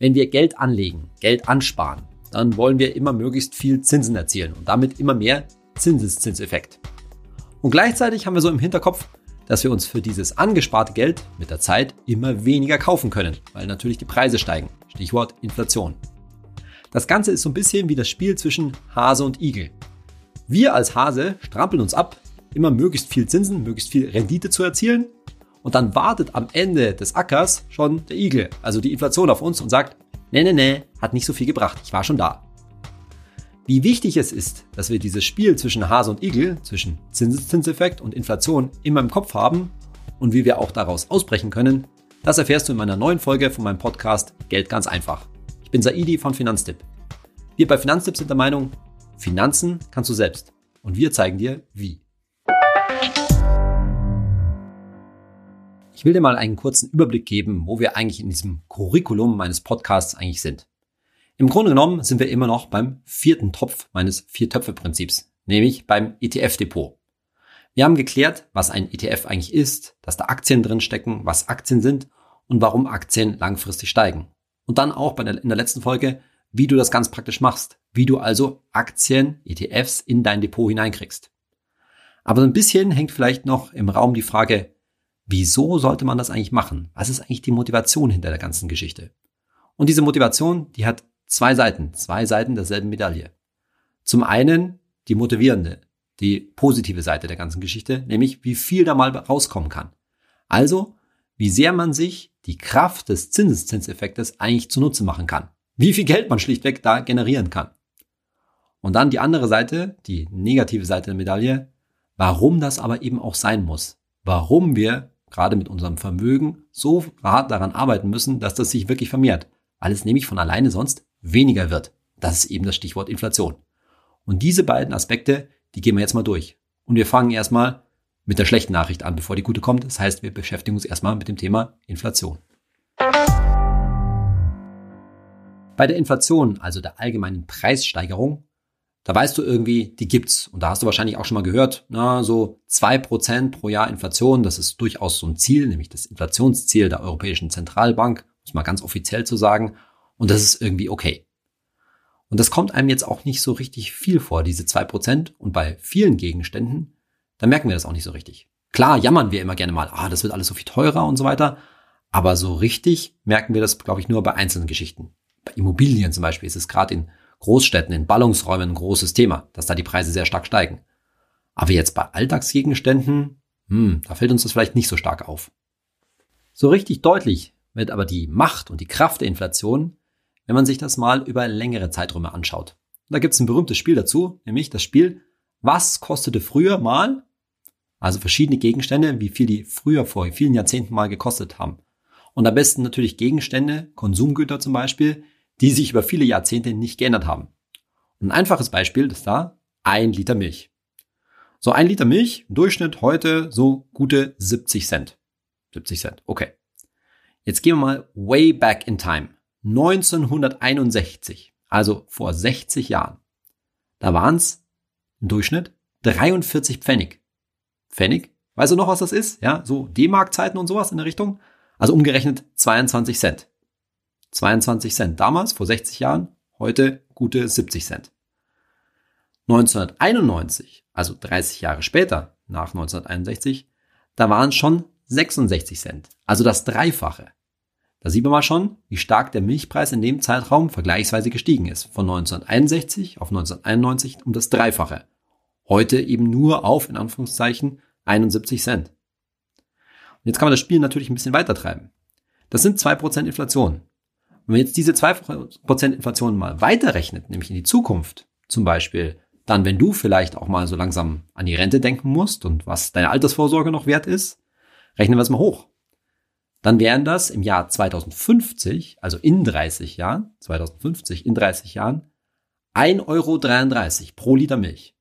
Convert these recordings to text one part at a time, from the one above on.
Wenn wir Geld anlegen, Geld ansparen, dann wollen wir immer möglichst viel Zinsen erzielen und damit immer mehr Zinseszinseffekt. Und gleichzeitig haben wir so im Hinterkopf, dass wir uns für dieses angesparte Geld mit der Zeit immer weniger kaufen können, weil natürlich die Preise steigen. Stichwort Inflation. Das Ganze ist so ein bisschen wie das Spiel zwischen Hase und Igel. Wir als Hase strampeln uns ab, immer möglichst viel Zinsen, möglichst viel Rendite zu erzielen und dann wartet am Ende des Ackers schon der Igel, also die Inflation auf uns und sagt, nee, nee, nee, hat nicht so viel gebracht, ich war schon da. Wie wichtig es ist, dass wir dieses Spiel zwischen Hase und Igel, zwischen Zinseszinseffekt und Inflation immer im Kopf haben und wie wir auch daraus ausbrechen können, das erfährst du in meiner neuen Folge von meinem Podcast Geld ganz einfach. Ich bin Saidi von Finanztipp. Wir bei Finanztipp sind der Meinung, Finanzen kannst du selbst und wir zeigen dir wie. Ich will dir mal einen kurzen Überblick geben, wo wir eigentlich in diesem Curriculum meines Podcasts eigentlich sind. Im Grunde genommen sind wir immer noch beim vierten Topf meines Vier-Töpfe-Prinzips, nämlich beim ETF-Depot. Wir haben geklärt, was ein ETF eigentlich ist, dass da Aktien drin stecken, was Aktien sind und warum Aktien langfristig steigen. Und dann auch der, in der letzten Folge, wie du das ganz praktisch machst, wie du also Aktien, ETFs in dein Depot hineinkriegst. Aber ein bisschen hängt vielleicht noch im Raum die Frage, Wieso sollte man das eigentlich machen? Was ist eigentlich die Motivation hinter der ganzen Geschichte? Und diese Motivation, die hat zwei Seiten, zwei Seiten derselben Medaille. Zum einen die motivierende, die positive Seite der ganzen Geschichte, nämlich wie viel da mal rauskommen kann. Also, wie sehr man sich die Kraft des Zinseszinseffektes eigentlich zunutze machen kann. Wie viel Geld man schlichtweg da generieren kann. Und dann die andere Seite, die negative Seite der Medaille, warum das aber eben auch sein muss. Warum wir gerade mit unserem Vermögen, so hart daran arbeiten müssen, dass das sich wirklich vermehrt, weil es nämlich von alleine sonst weniger wird. Das ist eben das Stichwort Inflation. Und diese beiden Aspekte, die gehen wir jetzt mal durch. Und wir fangen erstmal mit der schlechten Nachricht an, bevor die gute kommt. Das heißt, wir beschäftigen uns erstmal mit dem Thema Inflation. Bei der Inflation, also der allgemeinen Preissteigerung, da weißt du irgendwie, die gibt's. Und da hast du wahrscheinlich auch schon mal gehört, na, so zwei Prozent pro Jahr Inflation, das ist durchaus so ein Ziel, nämlich das Inflationsziel der Europäischen Zentralbank, muss mal ganz offiziell zu sagen. Und das ist irgendwie okay. Und das kommt einem jetzt auch nicht so richtig viel vor, diese zwei Prozent. Und bei vielen Gegenständen, da merken wir das auch nicht so richtig. Klar jammern wir immer gerne mal, ah, das wird alles so viel teurer und so weiter. Aber so richtig merken wir das, glaube ich, nur bei einzelnen Geschichten. Bei Immobilien zum Beispiel ist es gerade in Großstädten, in Ballungsräumen ein großes Thema, dass da die Preise sehr stark steigen. Aber jetzt bei Alltagsgegenständen, hm, da fällt uns das vielleicht nicht so stark auf. So richtig deutlich wird aber die Macht und die Kraft der Inflation, wenn man sich das mal über längere Zeiträume anschaut. Da gibt es ein berühmtes Spiel dazu, nämlich das Spiel, was kostete früher mal, also verschiedene Gegenstände, wie viel die früher vor vielen Jahrzehnten mal gekostet haben. Und am besten natürlich Gegenstände, Konsumgüter zum Beispiel, die sich über viele Jahrzehnte nicht geändert haben. ein einfaches Beispiel ist da ein Liter Milch. So ein Liter Milch, im Durchschnitt heute so gute 70 Cent. 70 Cent, okay. Jetzt gehen wir mal way back in time. 1961, also vor 60 Jahren. Da waren es im Durchschnitt 43 Pfennig. Pfennig? Weißt du noch, was das ist? Ja, so D-Mark-Zeiten und sowas in der Richtung. Also umgerechnet 22 Cent. 22 Cent damals, vor 60 Jahren, heute gute 70 Cent. 1991, also 30 Jahre später, nach 1961, da waren schon 66 Cent, also das Dreifache. Da sieht man mal schon, wie stark der Milchpreis in dem Zeitraum vergleichsweise gestiegen ist, von 1961 auf 1991 um das Dreifache. Heute eben nur auf, in Anführungszeichen, 71 Cent. Und jetzt kann man das Spiel natürlich ein bisschen weiter treiben. Das sind 2% Inflation. Wenn man jetzt diese 2% Inflation mal weiterrechnet, nämlich in die Zukunft, zum Beispiel dann, wenn du vielleicht auch mal so langsam an die Rente denken musst und was deine Altersvorsorge noch wert ist, rechnen wir es mal hoch. Dann wären das im Jahr 2050, also in 30 Jahren, 2050 in 30 Jahren, 1,33 Euro pro Liter Milch.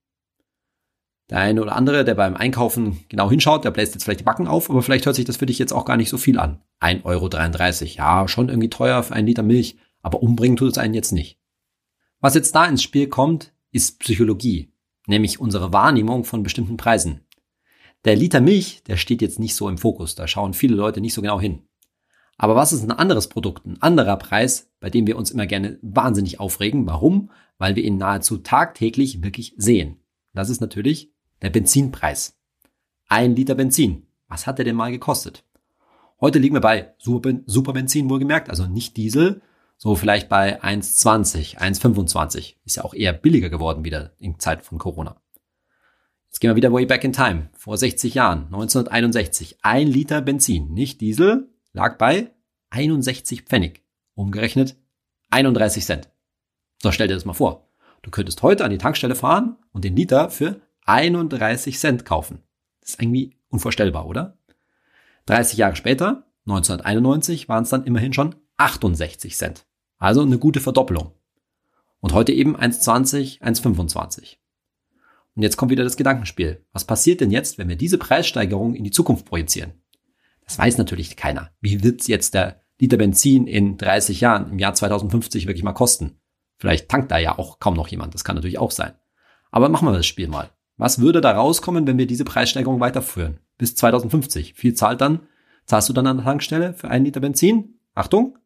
Der eine oder andere, der beim Einkaufen genau hinschaut, der bläst jetzt vielleicht die Backen auf, aber vielleicht hört sich das für dich jetzt auch gar nicht so viel an. 1,33 Euro. Ja, schon irgendwie teuer für einen Liter Milch, aber umbringen tut es einen jetzt nicht. Was jetzt da ins Spiel kommt, ist Psychologie, nämlich unsere Wahrnehmung von bestimmten Preisen. Der Liter Milch, der steht jetzt nicht so im Fokus, da schauen viele Leute nicht so genau hin. Aber was ist ein anderes Produkt, ein anderer Preis, bei dem wir uns immer gerne wahnsinnig aufregen? Warum? Weil wir ihn nahezu tagtäglich wirklich sehen. Das ist natürlich der Benzinpreis. Ein Liter Benzin. Was hat der denn mal gekostet? Heute liegen wir bei Superbenzin wohlgemerkt, also nicht Diesel, so vielleicht bei 1,20, 1,25. Ist ja auch eher billiger geworden wieder in Zeiten von Corona. Jetzt gehen wir wieder way back in time. Vor 60 Jahren, 1961. Ein Liter Benzin, nicht Diesel, lag bei 61 Pfennig. Umgerechnet 31 Cent. So, stell dir das mal vor. Du könntest heute an die Tankstelle fahren und den Liter für 31 Cent kaufen. Das ist irgendwie unvorstellbar, oder? 30 Jahre später, 1991, waren es dann immerhin schon 68 Cent. Also eine gute Verdoppelung. Und heute eben 1,20, 1,25. Und jetzt kommt wieder das Gedankenspiel. Was passiert denn jetzt, wenn wir diese Preissteigerung in die Zukunft projizieren? Das weiß natürlich keiner. Wie wird jetzt der Liter Benzin in 30 Jahren, im Jahr 2050 wirklich mal kosten? Vielleicht tankt da ja auch kaum noch jemand. Das kann natürlich auch sein. Aber machen wir das Spiel mal. Was würde da rauskommen, wenn wir diese Preissteigerung weiterführen? Bis 2050. Viel zahlt dann? Zahlst du dann an der Tankstelle für einen Liter Benzin? Achtung!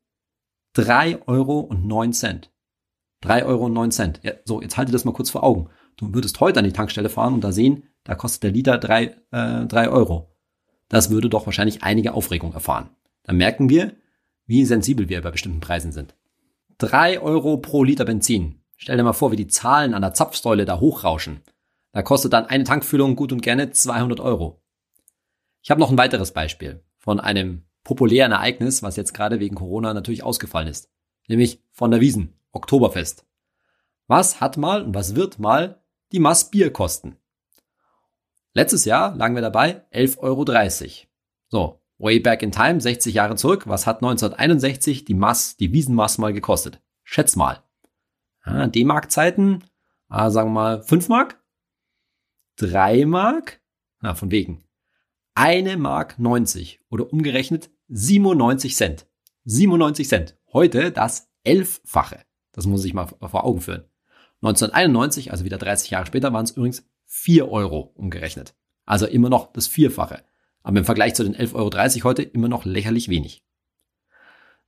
3,09 Euro. 3,09 Euro. Ja, so, jetzt halte das mal kurz vor Augen. Du würdest heute an die Tankstelle fahren und da sehen, da kostet der Liter drei, äh, drei Euro. Das würde doch wahrscheinlich einige Aufregung erfahren. Dann merken wir, wie sensibel wir bei bestimmten Preisen sind. Drei Euro pro Liter Benzin. Stell dir mal vor, wie die Zahlen an der Zapfsäule da hochrauschen. Da kostet dann eine Tankfüllung gut und gerne 200 Euro. Ich habe noch ein weiteres Beispiel von einem populären Ereignis, was jetzt gerade wegen Corona natürlich ausgefallen ist. Nämlich von der Wiesen, Oktoberfest. Was hat mal und was wird mal die Maß Bier kosten. Letztes Jahr lagen wir dabei 11,30 Euro. So, way back in time, 60 Jahre zurück, was hat 1961 die Maß, die Wiesenmaß mal gekostet? Schätz mal. Ja, D-Mark-Zeiten, ah, sagen wir mal 5 Mark? 3 Mark? Na, von wegen. Eine Mark 90 oder umgerechnet 97 Cent. 97 Cent. Heute das Elffache. Das muss ich mal vor Augen führen. 1991, also wieder 30 Jahre später, waren es übrigens 4 Euro umgerechnet. Also immer noch das Vierfache. Aber im Vergleich zu den 11,30 Euro heute immer noch lächerlich wenig.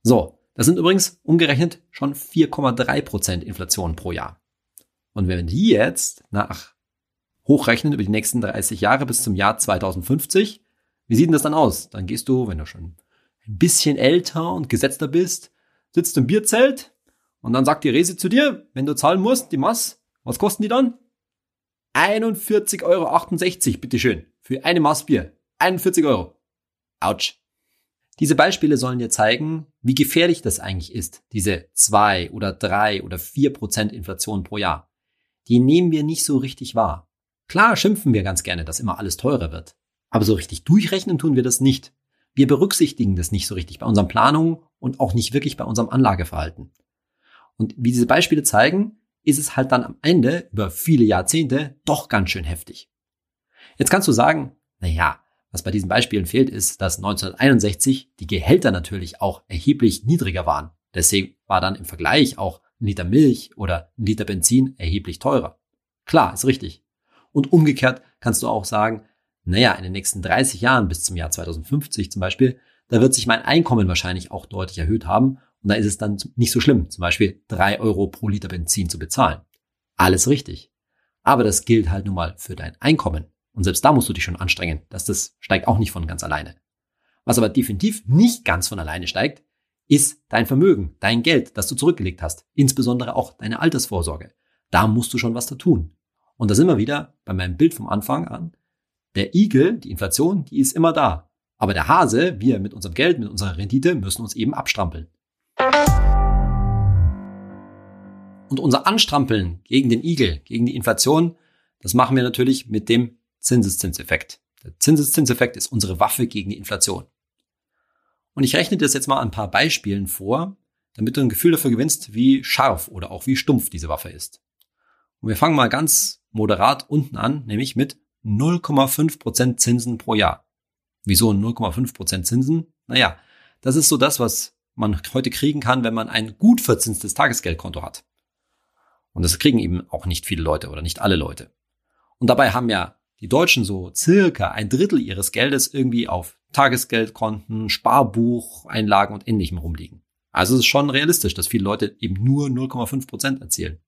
So, das sind übrigens umgerechnet schon 4,3 Prozent Inflation pro Jahr. Und wenn die jetzt nach hochrechnen über die nächsten 30 Jahre bis zum Jahr 2050, wie sieht denn das dann aus? Dann gehst du, wenn du schon ein bisschen älter und gesetzter bist, sitzt im Bierzelt, und dann sagt die Resi zu dir, wenn du zahlen musst, die Maß, was kosten die dann? 41,68 Euro, bitteschön. Für eine Maß Bier. 41 Euro. Autsch. Diese Beispiele sollen dir zeigen, wie gefährlich das eigentlich ist, diese zwei oder drei oder vier Prozent Inflation pro Jahr. Die nehmen wir nicht so richtig wahr. Klar schimpfen wir ganz gerne, dass immer alles teurer wird. Aber so richtig durchrechnen tun wir das nicht. Wir berücksichtigen das nicht so richtig bei unseren Planungen und auch nicht wirklich bei unserem Anlageverhalten. Und wie diese Beispiele zeigen, ist es halt dann am Ende über viele Jahrzehnte doch ganz schön heftig. Jetzt kannst du sagen, na ja, was bei diesen Beispielen fehlt, ist, dass 1961 die Gehälter natürlich auch erheblich niedriger waren. Deswegen war dann im Vergleich auch ein Liter Milch oder ein Liter Benzin erheblich teurer. Klar, ist richtig. Und umgekehrt kannst du auch sagen, naja, in den nächsten 30 Jahren bis zum Jahr 2050 zum Beispiel, da wird sich mein Einkommen wahrscheinlich auch deutlich erhöht haben und da ist es dann nicht so schlimm, zum Beispiel drei Euro pro Liter Benzin zu bezahlen. Alles richtig. Aber das gilt halt nun mal für dein Einkommen. Und selbst da musst du dich schon anstrengen. dass das steigt auch nicht von ganz alleine. Was aber definitiv nicht ganz von alleine steigt, ist dein Vermögen, dein Geld, das du zurückgelegt hast. Insbesondere auch deine Altersvorsorge. Da musst du schon was da tun. Und da sind wir wieder bei meinem Bild vom Anfang an. Der Igel, die Inflation, die ist immer da. Aber der Hase, wir mit unserem Geld, mit unserer Rendite müssen uns eben abstrampeln. Und unser Anstrampeln gegen den Igel, gegen die Inflation, das machen wir natürlich mit dem Zinseszinseffekt. Der Zinseszinseffekt ist unsere Waffe gegen die Inflation. Und ich rechne das jetzt mal an ein paar Beispielen vor, damit du ein Gefühl dafür gewinnst, wie scharf oder auch wie stumpf diese Waffe ist. Und wir fangen mal ganz moderat unten an, nämlich mit 0,5% Zinsen pro Jahr. Wieso 0,5% Zinsen? Naja, das ist so das, was man heute kriegen kann, wenn man ein gut verzinstes Tagesgeldkonto hat. Und das kriegen eben auch nicht viele Leute oder nicht alle Leute. Und dabei haben ja die Deutschen so circa ein Drittel ihres Geldes irgendwie auf Tagesgeldkonten, Sparbuch, Einlagen und ähnlichem rumliegen. Also es ist schon realistisch, dass viele Leute eben nur 0,5 Prozent erzielen.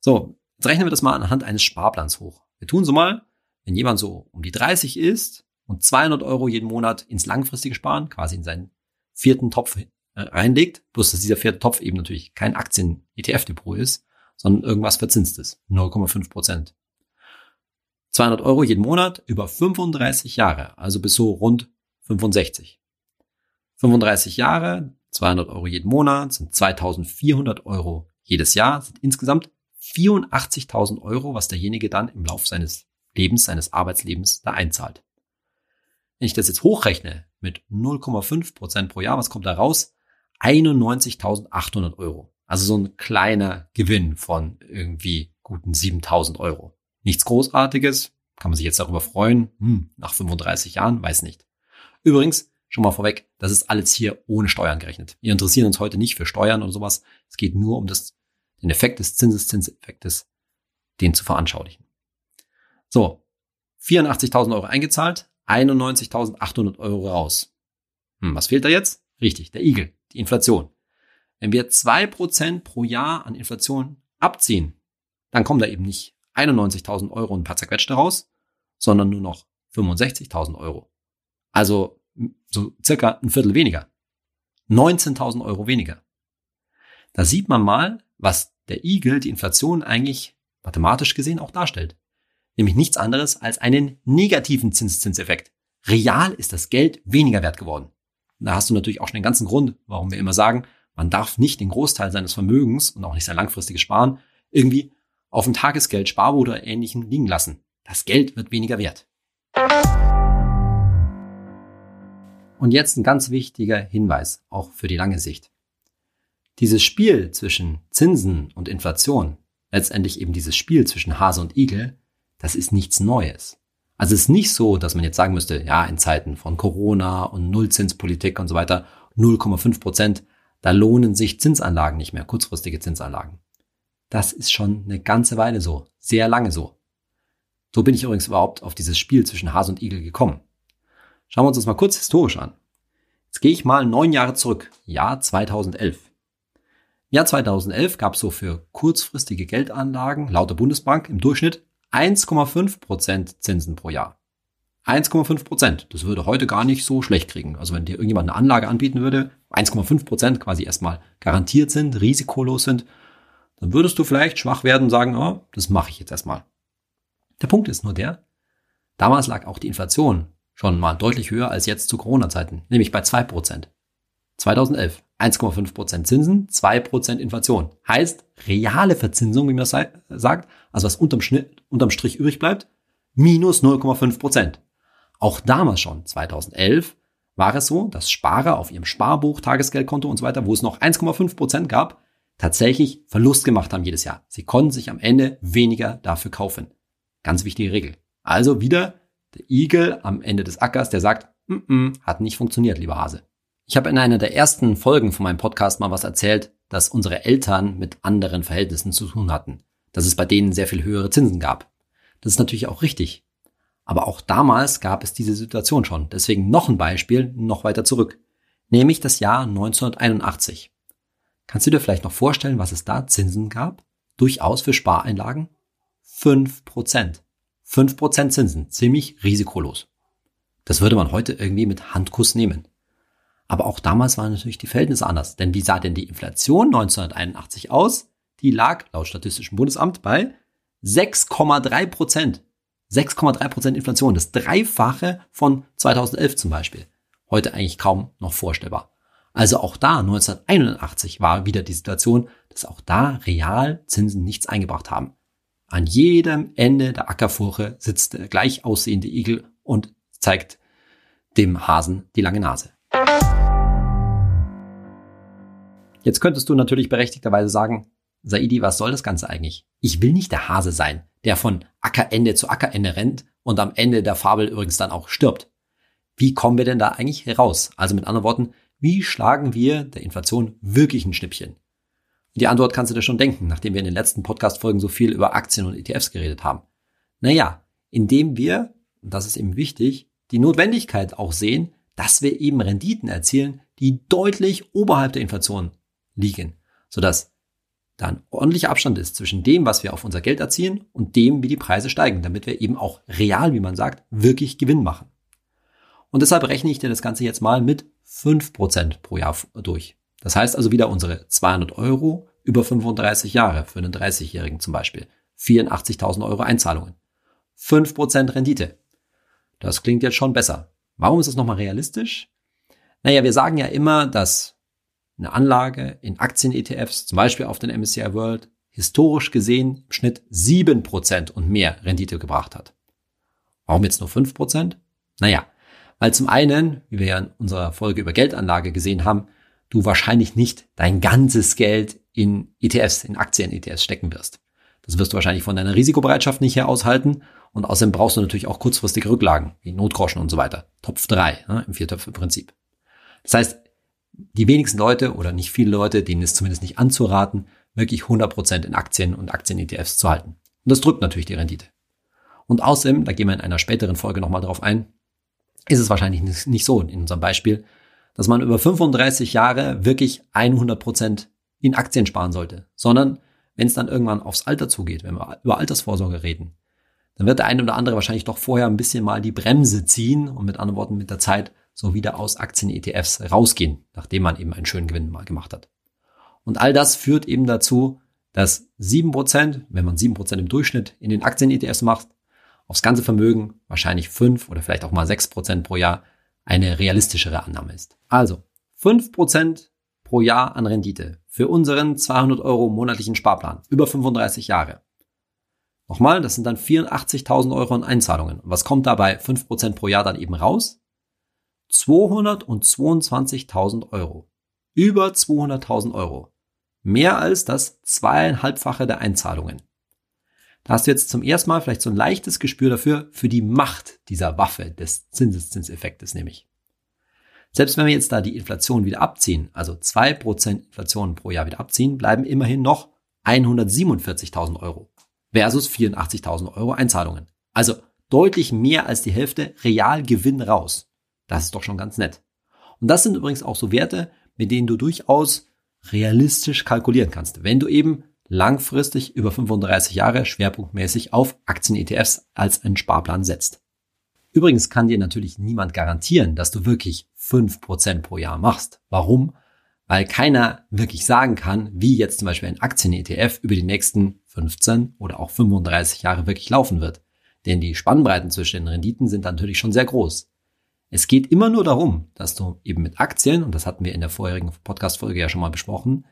So, jetzt rechnen wir das mal anhand eines Sparplans hoch. Wir tun so mal, wenn jemand so um die 30 ist und 200 Euro jeden Monat ins langfristige Sparen, quasi in seinen vierten Topf äh, reinlegt, bloß dass dieser vierte Topf eben natürlich kein Aktien-ETF-Depot ist, sondern irgendwas Verzinstes, 0,5 Prozent. 200 Euro jeden Monat über 35 Jahre, also bis so rund 65. 35 Jahre, 200 Euro jeden Monat sind 2400 Euro jedes Jahr, sind insgesamt 84.000 Euro, was derjenige dann im Lauf seines Lebens, seines Arbeitslebens da einzahlt. Wenn ich das jetzt hochrechne mit 0,5 Prozent pro Jahr, was kommt da raus? 91.800 Euro. Also so ein kleiner Gewinn von irgendwie guten 7.000 Euro. Nichts Großartiges. Kann man sich jetzt darüber freuen? Hm, nach 35 Jahren? Weiß nicht. Übrigens, schon mal vorweg, das ist alles hier ohne Steuern gerechnet. Wir interessieren uns heute nicht für Steuern oder sowas. Es geht nur um das, den Effekt des Zinseszinseffektes, den zu veranschaulichen. So, 84.000 Euro eingezahlt, 91.800 Euro raus. Hm, was fehlt da jetzt? Richtig, der Igel, die Inflation. Wenn wir zwei Prozent pro Jahr an Inflation abziehen, dann kommen da eben nicht 91.000 Euro und ein paar zerquetschte raus, sondern nur noch 65.000 Euro. Also so circa ein Viertel weniger. 19.000 Euro weniger. Da sieht man mal, was der Igel, die Inflation eigentlich mathematisch gesehen auch darstellt. Nämlich nichts anderes als einen negativen Zinszinseffekt. Real ist das Geld weniger wert geworden. Da hast du natürlich auch schon den ganzen Grund, warum wir immer sagen, man darf nicht den Großteil seines Vermögens und auch nicht sein langfristiges Sparen irgendwie auf dem Tagesgeld, Sparbuch oder ähnlichen liegen lassen. Das Geld wird weniger wert. Und jetzt ein ganz wichtiger Hinweis, auch für die lange Sicht. Dieses Spiel zwischen Zinsen und Inflation, letztendlich eben dieses Spiel zwischen Hase und Igel, das ist nichts Neues. Also es ist nicht so, dass man jetzt sagen müsste, ja, in Zeiten von Corona und Nullzinspolitik und so weiter, 0,5 Prozent, da lohnen sich Zinsanlagen nicht mehr, kurzfristige Zinsanlagen. Das ist schon eine ganze Weile so, sehr lange so. So bin ich übrigens überhaupt auf dieses Spiel zwischen Hase und Igel gekommen. Schauen wir uns das mal kurz historisch an. Jetzt gehe ich mal neun Jahre zurück, Jahr 2011. Jahr 2011 gab es so für kurzfristige Geldanlagen laut der Bundesbank im Durchschnitt 1,5 Prozent Zinsen pro Jahr. 1,5 Prozent. Das würde heute gar nicht so schlecht kriegen. Also wenn dir irgendjemand eine Anlage anbieten würde, 1,5 Prozent quasi erstmal garantiert sind, risikolos sind, dann würdest du vielleicht schwach werden und sagen, oh, das mache ich jetzt erstmal. Der Punkt ist nur der, damals lag auch die Inflation schon mal deutlich höher als jetzt zu Corona-Zeiten, nämlich bei 2%. 2011 1,5% Zinsen, 2% Inflation. Heißt, reale Verzinsung, wie man das sagt, also was unterm, Schnitt, unterm Strich übrig bleibt, minus 0,5%. Auch damals schon, 2011, war es so, dass Sparer auf ihrem Sparbuch, Tagesgeldkonto und so weiter, wo es noch 1,5% gab, tatsächlich Verlust gemacht haben jedes Jahr. Sie konnten sich am Ende weniger dafür kaufen. Ganz wichtige Regel. Also wieder der Igel am Ende des Ackers, der sagt, mm -mm, hat nicht funktioniert, lieber Hase. Ich habe in einer der ersten Folgen von meinem Podcast mal was erzählt, dass unsere Eltern mit anderen Verhältnissen zu tun hatten, dass es bei denen sehr viel höhere Zinsen gab. Das ist natürlich auch richtig. Aber auch damals gab es diese Situation schon. Deswegen noch ein Beispiel noch weiter zurück. Nämlich das Jahr 1981. Kannst du dir vielleicht noch vorstellen, was es da Zinsen gab? Durchaus für Spareinlagen? 5 Prozent. 5 Prozent Zinsen. Ziemlich risikolos. Das würde man heute irgendwie mit Handkuss nehmen. Aber auch damals waren natürlich die Verhältnisse anders. Denn wie sah denn die Inflation 1981 aus? Die lag laut Statistischem Bundesamt bei 6,3 Prozent. 6,3 Prozent Inflation. Das Dreifache von 2011 zum Beispiel. Heute eigentlich kaum noch vorstellbar. Also auch da 1981 war wieder die Situation, dass auch da real Zinsen nichts eingebracht haben. An jedem Ende der Ackerfurche sitzt der gleich aussehende Igel und zeigt dem Hasen die lange Nase. Jetzt könntest du natürlich berechtigterweise sagen, Saidi, was soll das Ganze eigentlich? Ich will nicht der Hase sein, der von Ackerende zu Ackerende rennt und am Ende der Fabel übrigens dann auch stirbt. Wie kommen wir denn da eigentlich heraus? Also mit anderen Worten, wie schlagen wir der Inflation wirklich ein Schnippchen? Die Antwort kannst du dir schon denken, nachdem wir in den letzten Podcast-Folgen so viel über Aktien und ETFs geredet haben. Naja, indem wir, und das ist eben wichtig, die Notwendigkeit auch sehen, dass wir eben Renditen erzielen, die deutlich oberhalb der Inflation liegen, sodass da ein ordentlicher Abstand ist zwischen dem, was wir auf unser Geld erzielen und dem, wie die Preise steigen, damit wir eben auch real, wie man sagt, wirklich Gewinn machen. Und deshalb rechne ich dir das Ganze jetzt mal mit 5% pro Jahr durch. Das heißt also wieder unsere 200 Euro über 35 Jahre für einen 30-Jährigen zum Beispiel. 84.000 Euro Einzahlungen. 5% Rendite. Das klingt jetzt schon besser. Warum ist das nochmal realistisch? Naja, wir sagen ja immer, dass eine Anlage in Aktien-ETFs, zum Beispiel auf den MSCI World, historisch gesehen im Schnitt 7% und mehr Rendite gebracht hat. Warum jetzt nur 5%? Naja, weil zum einen, wie wir ja in unserer Folge über Geldanlage gesehen haben, du wahrscheinlich nicht dein ganzes Geld in ETFs, in Aktien-ETFs stecken wirst. Das wirst du wahrscheinlich von deiner Risikobereitschaft nicht her aushalten. Und außerdem brauchst du natürlich auch kurzfristige Rücklagen, wie Notgroschen und so weiter. Topf 3 ne, im Viertöpfe-Prinzip. Das heißt, die wenigsten Leute oder nicht viele Leute, denen ist zumindest nicht anzuraten, wirklich 100% in Aktien und Aktien-ETFs zu halten. Und das drückt natürlich die Rendite. Und außerdem, da gehen wir in einer späteren Folge nochmal drauf ein, ist es wahrscheinlich nicht so in unserem Beispiel, dass man über 35 Jahre wirklich 100% in Aktien sparen sollte, sondern wenn es dann irgendwann aufs Alter zugeht, wenn wir über Altersvorsorge reden, dann wird der eine oder andere wahrscheinlich doch vorher ein bisschen mal die Bremse ziehen und mit anderen Worten mit der Zeit so wieder aus Aktien-ETFs rausgehen, nachdem man eben einen schönen Gewinn mal gemacht hat. Und all das führt eben dazu, dass 7%, wenn man 7% im Durchschnitt in den Aktien-ETFs macht, aufs ganze Vermögen wahrscheinlich 5 oder vielleicht auch mal 6% pro Jahr eine realistischere Annahme ist. Also 5% pro Jahr an Rendite für unseren 200 Euro monatlichen Sparplan über 35 Jahre. Nochmal, das sind dann 84.000 Euro an Einzahlungen. Was kommt dabei 5% pro Jahr dann eben raus? 222.000 Euro. Über 200.000 Euro. Mehr als das zweieinhalbfache der Einzahlungen. Da hast du jetzt zum ersten Mal vielleicht so ein leichtes Gespür dafür, für die Macht dieser Waffe des Zinseszinseffektes nämlich. Selbst wenn wir jetzt da die Inflation wieder abziehen, also zwei Prozent Inflation pro Jahr wieder abziehen, bleiben immerhin noch 147.000 Euro versus 84.000 Euro Einzahlungen. Also deutlich mehr als die Hälfte Realgewinn raus. Das ist doch schon ganz nett. Und das sind übrigens auch so Werte, mit denen du durchaus realistisch kalkulieren kannst, wenn du eben langfristig über 35 Jahre schwerpunktmäßig auf Aktien-ETFs als einen Sparplan setzt. Übrigens kann dir natürlich niemand garantieren, dass du wirklich 5% pro Jahr machst. Warum? Weil keiner wirklich sagen kann, wie jetzt zum Beispiel ein Aktien-ETF über die nächsten 15 oder auch 35 Jahre wirklich laufen wird. Denn die Spannbreiten zwischen den Renditen sind natürlich schon sehr groß. Es geht immer nur darum, dass du eben mit Aktien, und das hatten wir in der vorherigen Podcast-Folge ja schon mal besprochen,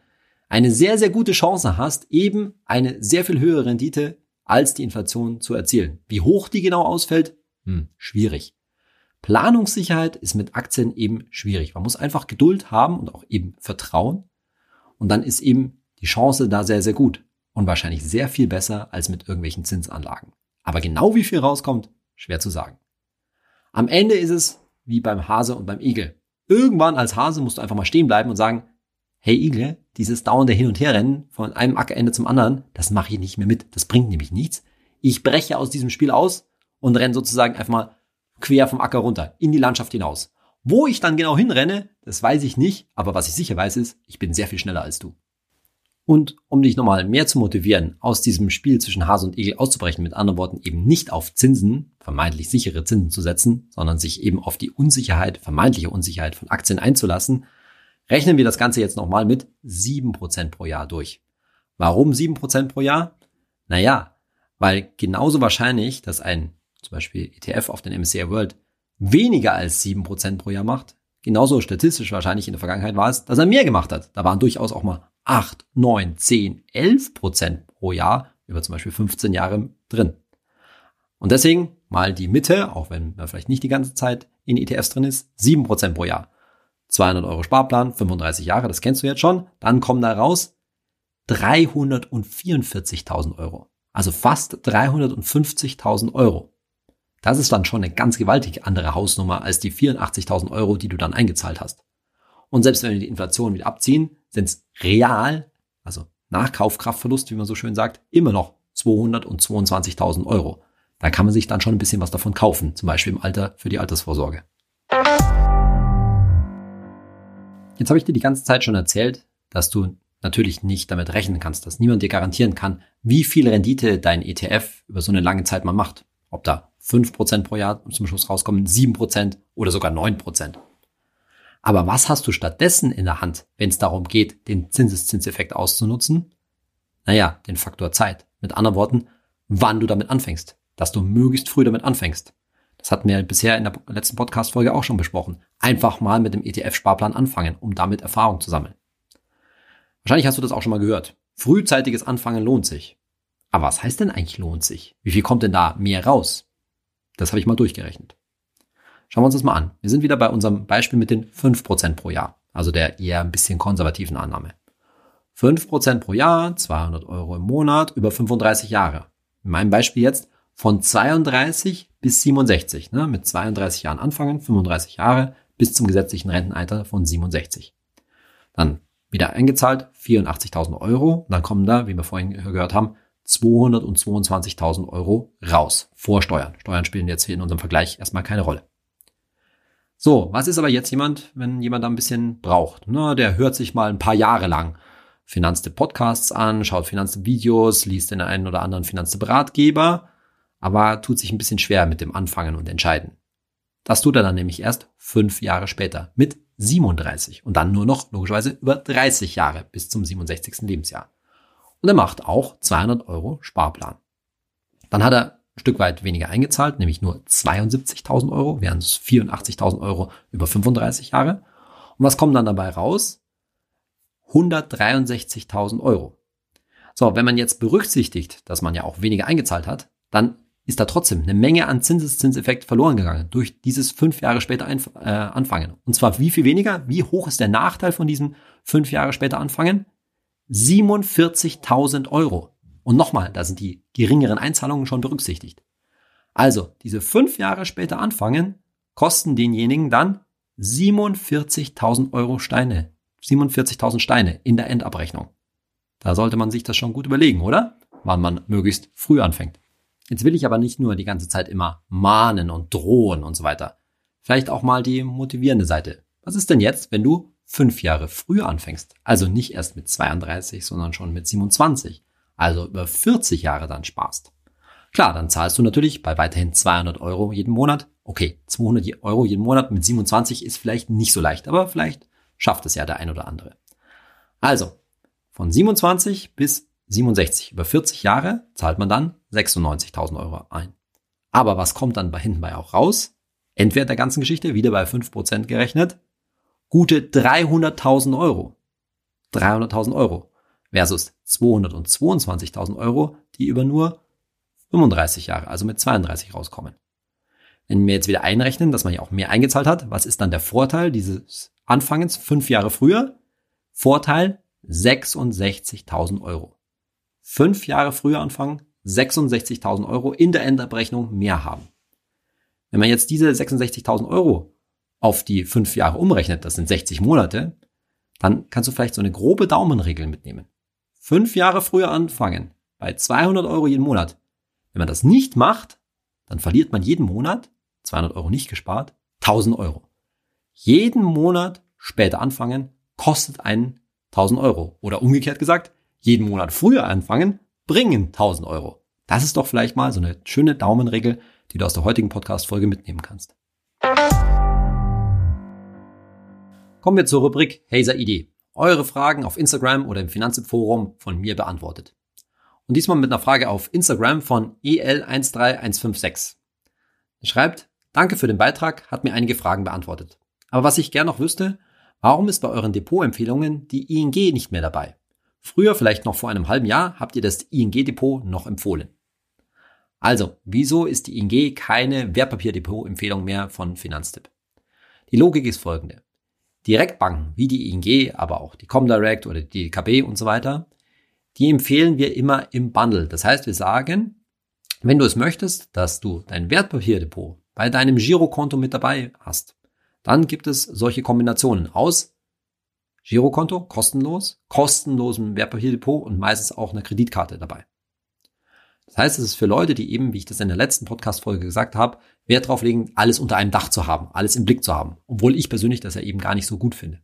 eine sehr, sehr gute Chance hast, eben eine sehr viel höhere Rendite als die Inflation zu erzielen. Wie hoch die genau ausfällt? Hm, schwierig. Planungssicherheit ist mit Aktien eben schwierig. Man muss einfach Geduld haben und auch eben Vertrauen. Und dann ist eben die Chance da sehr, sehr gut und wahrscheinlich sehr viel besser als mit irgendwelchen Zinsanlagen. Aber genau wie viel rauskommt, schwer zu sagen. Am Ende ist es wie beim Hase und beim Igel. Irgendwann als Hase musst du einfach mal stehen bleiben und sagen, hey Igel, dieses dauernde Hin- und Herrennen von einem Ackerende zum anderen, das mache ich nicht mehr mit. Das bringt nämlich nichts. Ich breche aus diesem Spiel aus und renne sozusagen einfach mal quer vom Acker runter, in die Landschaft hinaus. Wo ich dann genau hinrenne, das weiß ich nicht, aber was ich sicher weiß ist, ich bin sehr viel schneller als du. Und um dich nochmal mehr zu motivieren, aus diesem Spiel zwischen Hase und Igel auszubrechen, mit anderen Worten eben nicht auf Zinsen, vermeintlich sichere Zinsen zu setzen, sondern sich eben auf die Unsicherheit, vermeintliche Unsicherheit von Aktien einzulassen, Rechnen wir das Ganze jetzt nochmal mit 7% pro Jahr durch. Warum 7% pro Jahr? Naja, weil genauso wahrscheinlich, dass ein zum Beispiel ETF auf den MSCI World weniger als 7% pro Jahr macht, genauso statistisch wahrscheinlich in der Vergangenheit war es, dass er mehr gemacht hat. Da waren durchaus auch mal 8, 9, 10, 11% pro Jahr über zum Beispiel 15 Jahre drin. Und deswegen mal die Mitte, auch wenn man vielleicht nicht die ganze Zeit in ETFs drin ist, 7% pro Jahr. 200 Euro Sparplan, 35 Jahre, das kennst du jetzt schon. Dann kommen da raus 344.000 Euro. Also fast 350.000 Euro. Das ist dann schon eine ganz gewaltig andere Hausnummer als die 84.000 Euro, die du dann eingezahlt hast. Und selbst wenn wir die Inflation wieder abziehen, sind es real, also nach Kaufkraftverlust, wie man so schön sagt, immer noch 222.000 Euro. Da kann man sich dann schon ein bisschen was davon kaufen, zum Beispiel im Alter für die Altersvorsorge. Jetzt habe ich dir die ganze Zeit schon erzählt, dass du natürlich nicht damit rechnen kannst, dass niemand dir garantieren kann, wie viel Rendite dein ETF über so eine lange Zeit mal macht. Ob da 5% pro Jahr zum Schluss rauskommen, 7% oder sogar 9%. Aber was hast du stattdessen in der Hand, wenn es darum geht, den Zinseszinseffekt auszunutzen? Naja, den Faktor Zeit. Mit anderen Worten, wann du damit anfängst. Dass du möglichst früh damit anfängst. Das hatten wir bisher in der letzten Podcast-Folge auch schon besprochen. Einfach mal mit dem ETF-Sparplan anfangen, um damit Erfahrung zu sammeln. Wahrscheinlich hast du das auch schon mal gehört. Frühzeitiges Anfangen lohnt sich. Aber was heißt denn eigentlich lohnt sich? Wie viel kommt denn da mehr raus? Das habe ich mal durchgerechnet. Schauen wir uns das mal an. Wir sind wieder bei unserem Beispiel mit den 5% pro Jahr, also der eher ein bisschen konservativen Annahme. 5% pro Jahr, 200 Euro im Monat, über 35 Jahre. In meinem Beispiel jetzt von 32 bis 67, ne, mit 32 Jahren anfangen, 35 Jahre bis zum gesetzlichen Rentenalter von 67. Dann wieder eingezahlt, 84.000 Euro. Dann kommen da, wie wir vorhin gehört haben, 222.000 Euro raus vor Steuern. Steuern spielen jetzt hier in unserem Vergleich erstmal keine Rolle. So, was ist aber jetzt jemand, wenn jemand da ein bisschen braucht? Na, der hört sich mal ein paar Jahre lang Finanztipp Podcasts an, schaut Finanztipp Videos, liest den einen oder anderen Finanztipp Ratgeber, aber tut sich ein bisschen schwer mit dem Anfangen und Entscheiden. Das tut er dann nämlich erst fünf Jahre später mit 37 und dann nur noch logischerweise über 30 Jahre bis zum 67. Lebensjahr. Und er macht auch 200 Euro Sparplan. Dann hat er ein Stück weit weniger eingezahlt, nämlich nur 72.000 Euro, während es 84.000 Euro über 35 Jahre. Und was kommt dann dabei raus? 163.000 Euro. So, wenn man jetzt berücksichtigt, dass man ja auch weniger eingezahlt hat, dann ist da trotzdem eine Menge an Zinseszinseffekt verloren gegangen durch dieses fünf Jahre später ein, äh, anfangen. Und zwar wie viel weniger? Wie hoch ist der Nachteil von diesem fünf Jahre später anfangen? 47.000 Euro. Und nochmal, da sind die geringeren Einzahlungen schon berücksichtigt. Also, diese fünf Jahre später anfangen, kosten denjenigen dann 47.000 Euro Steine 47.000 Steine in der Endabrechnung. Da sollte man sich das schon gut überlegen, oder? Wann man möglichst früh anfängt. Jetzt will ich aber nicht nur die ganze Zeit immer mahnen und drohen und so weiter. Vielleicht auch mal die motivierende Seite. Was ist denn jetzt, wenn du fünf Jahre früher anfängst? Also nicht erst mit 32, sondern schon mit 27. Also über 40 Jahre dann sparst. Klar, dann zahlst du natürlich bei weiterhin 200 Euro jeden Monat. Okay, 200 Euro jeden Monat mit 27 ist vielleicht nicht so leicht, aber vielleicht schafft es ja der ein oder andere. Also, von 27 bis 67, über 40 Jahre zahlt man dann 96.000 Euro ein. Aber was kommt dann bei hinten bei auch raus? Entweder der ganzen Geschichte, wieder bei 5% gerechnet, gute 300.000 Euro. 300.000 Euro versus 222.000 Euro, die über nur 35 Jahre, also mit 32 rauskommen. Wenn wir jetzt wieder einrechnen, dass man ja auch mehr eingezahlt hat, was ist dann der Vorteil dieses Anfangens fünf Jahre früher. Vorteil 66.000 Euro. Fünf Jahre früher anfangen, 66.000 Euro in der Endabrechnung mehr haben. Wenn man jetzt diese 66.000 Euro auf die fünf Jahre umrechnet, das sind 60 Monate, dann kannst du vielleicht so eine grobe Daumenregel mitnehmen. Fünf Jahre früher anfangen, bei 200 Euro jeden Monat. Wenn man das nicht macht, dann verliert man jeden Monat, 200 Euro nicht gespart, 1000 Euro jeden Monat später anfangen kostet einen 1000 Euro. Oder umgekehrt gesagt, jeden Monat früher anfangen bringen 1000 Euro. Das ist doch vielleicht mal so eine schöne Daumenregel, die du aus der heutigen Podcast-Folge mitnehmen kannst. Kommen wir zur Rubrik Hazer Idee. Eure Fragen auf Instagram oder im Finanzforum von mir beantwortet. Und diesmal mit einer Frage auf Instagram von EL13156. Er schreibt, danke für den Beitrag, hat mir einige Fragen beantwortet. Aber was ich gern noch wüsste, warum ist bei euren Depotempfehlungen die ING nicht mehr dabei? Früher, vielleicht noch vor einem halben Jahr, habt ihr das ING-Depot noch empfohlen. Also, wieso ist die ING keine Wertpapierdepot-Empfehlung mehr von Finanztipp? Die Logik ist folgende. Direktbanken wie die ING, aber auch die Comdirect oder die DKB und so weiter, die empfehlen wir immer im Bundle. Das heißt, wir sagen, wenn du es möchtest, dass du dein Wertpapierdepot bei deinem Girokonto mit dabei hast, dann gibt es solche Kombinationen aus Girokonto, kostenlos, kostenlosem Wertpapierdepot und meistens auch einer Kreditkarte dabei. Das heißt, es ist für Leute, die eben, wie ich das in der letzten Podcast-Folge gesagt habe, Wert darauf legen, alles unter einem Dach zu haben, alles im Blick zu haben. Obwohl ich persönlich das ja eben gar nicht so gut finde.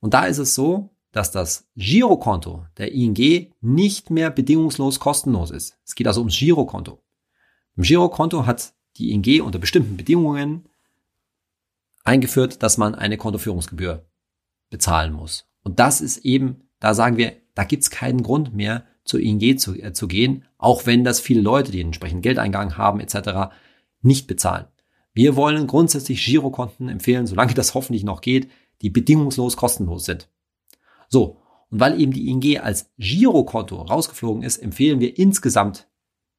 Und da ist es so, dass das Girokonto der ING nicht mehr bedingungslos kostenlos ist. Es geht also ums Girokonto. Im Girokonto hat die ING unter bestimmten Bedingungen eingeführt, dass man eine Kontoführungsgebühr bezahlen muss. Und das ist eben, da sagen wir, da gibt's keinen Grund mehr, zur ING zu, äh, zu gehen, auch wenn das viele Leute, die entsprechend Geldeingang haben etc., nicht bezahlen. Wir wollen grundsätzlich Girokonten empfehlen, solange das hoffentlich noch geht, die bedingungslos kostenlos sind. So, und weil eben die ING als Girokonto rausgeflogen ist, empfehlen wir insgesamt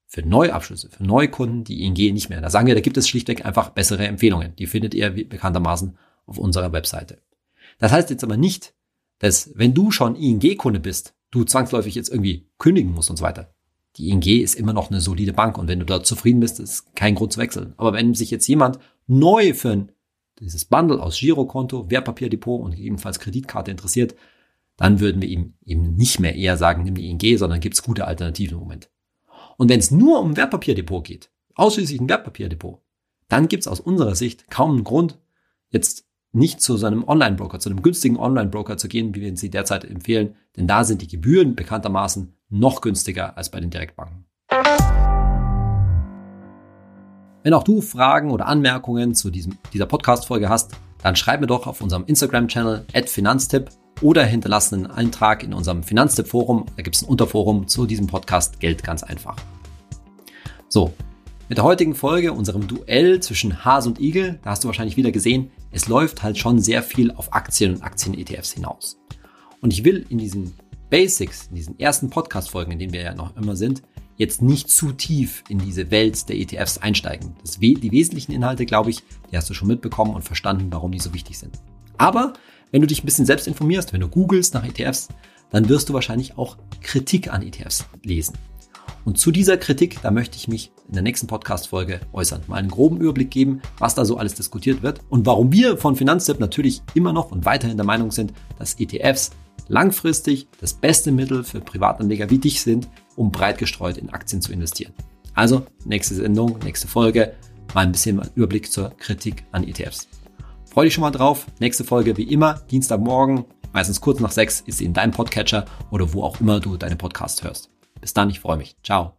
für Neuabschlüsse, für Neukunden die ING nicht mehr. Da sagen wir, da gibt es schlichtweg einfach bessere Empfehlungen. Die findet ihr bekanntermaßen auf unserer Webseite. Das heißt jetzt aber nicht, dass wenn du schon ING-Kunde bist, du zwangsläufig jetzt irgendwie kündigen musst und so weiter. Die ING ist immer noch eine solide Bank und wenn du dort zufrieden bist, ist kein Grund zu wechseln. Aber wenn sich jetzt jemand neu für ein, dieses Bundle aus Girokonto, Wertpapierdepot und gegebenenfalls Kreditkarte interessiert, dann würden wir ihm eben nicht mehr eher sagen, nimm die ING, sondern gibt es gute Alternativen im Moment. Und wenn es nur um Wertpapierdepot geht, ausschließlich ein Wertpapierdepot, dann gibt es aus unserer Sicht kaum einen Grund, jetzt nicht zu seinem Online-Broker, zu einem günstigen Online-Broker zu gehen, wie wir sie derzeit empfehlen, denn da sind die Gebühren bekanntermaßen noch günstiger als bei den Direktbanken. Wenn auch du Fragen oder Anmerkungen zu diesem, dieser Podcast-Folge hast, dann schreib mir doch auf unserem Instagram-Channel Finanztipp oder hinterlasse einen Eintrag in unserem Finanztipp-Forum. Da gibt es ein Unterforum zu diesem Podcast Geld ganz einfach. So, mit der heutigen Folge, unserem Duell zwischen Hase und Igel, da hast du wahrscheinlich wieder gesehen, es läuft halt schon sehr viel auf Aktien und Aktien-ETFs hinaus. Und ich will in diesen Basics, in diesen ersten Podcast-Folgen, in denen wir ja noch immer sind, jetzt nicht zu tief in diese Welt der ETFs einsteigen. Das, die wesentlichen Inhalte, glaube ich, die hast du schon mitbekommen und verstanden, warum die so wichtig sind. Aber wenn du dich ein bisschen selbst informierst, wenn du googelst nach ETFs, dann wirst du wahrscheinlich auch Kritik an ETFs lesen. Und zu dieser Kritik, da möchte ich mich in der nächsten Podcast-Folge äußern. Mal einen groben Überblick geben, was da so alles diskutiert wird und warum wir von Finanztipp natürlich immer noch und weiterhin der Meinung sind, dass ETFs langfristig das beste Mittel für Privatanleger wie dich sind, um breit gestreut in Aktien zu investieren. Also, nächste Sendung, nächste Folge, mal ein bisschen Überblick zur Kritik an ETFs. Freue dich schon mal drauf. Nächste Folge wie immer, Dienstagmorgen, meistens kurz nach sechs, ist sie in deinem Podcatcher oder wo auch immer du deine Podcasts hörst. Bis dann, ich freue mich. Ciao.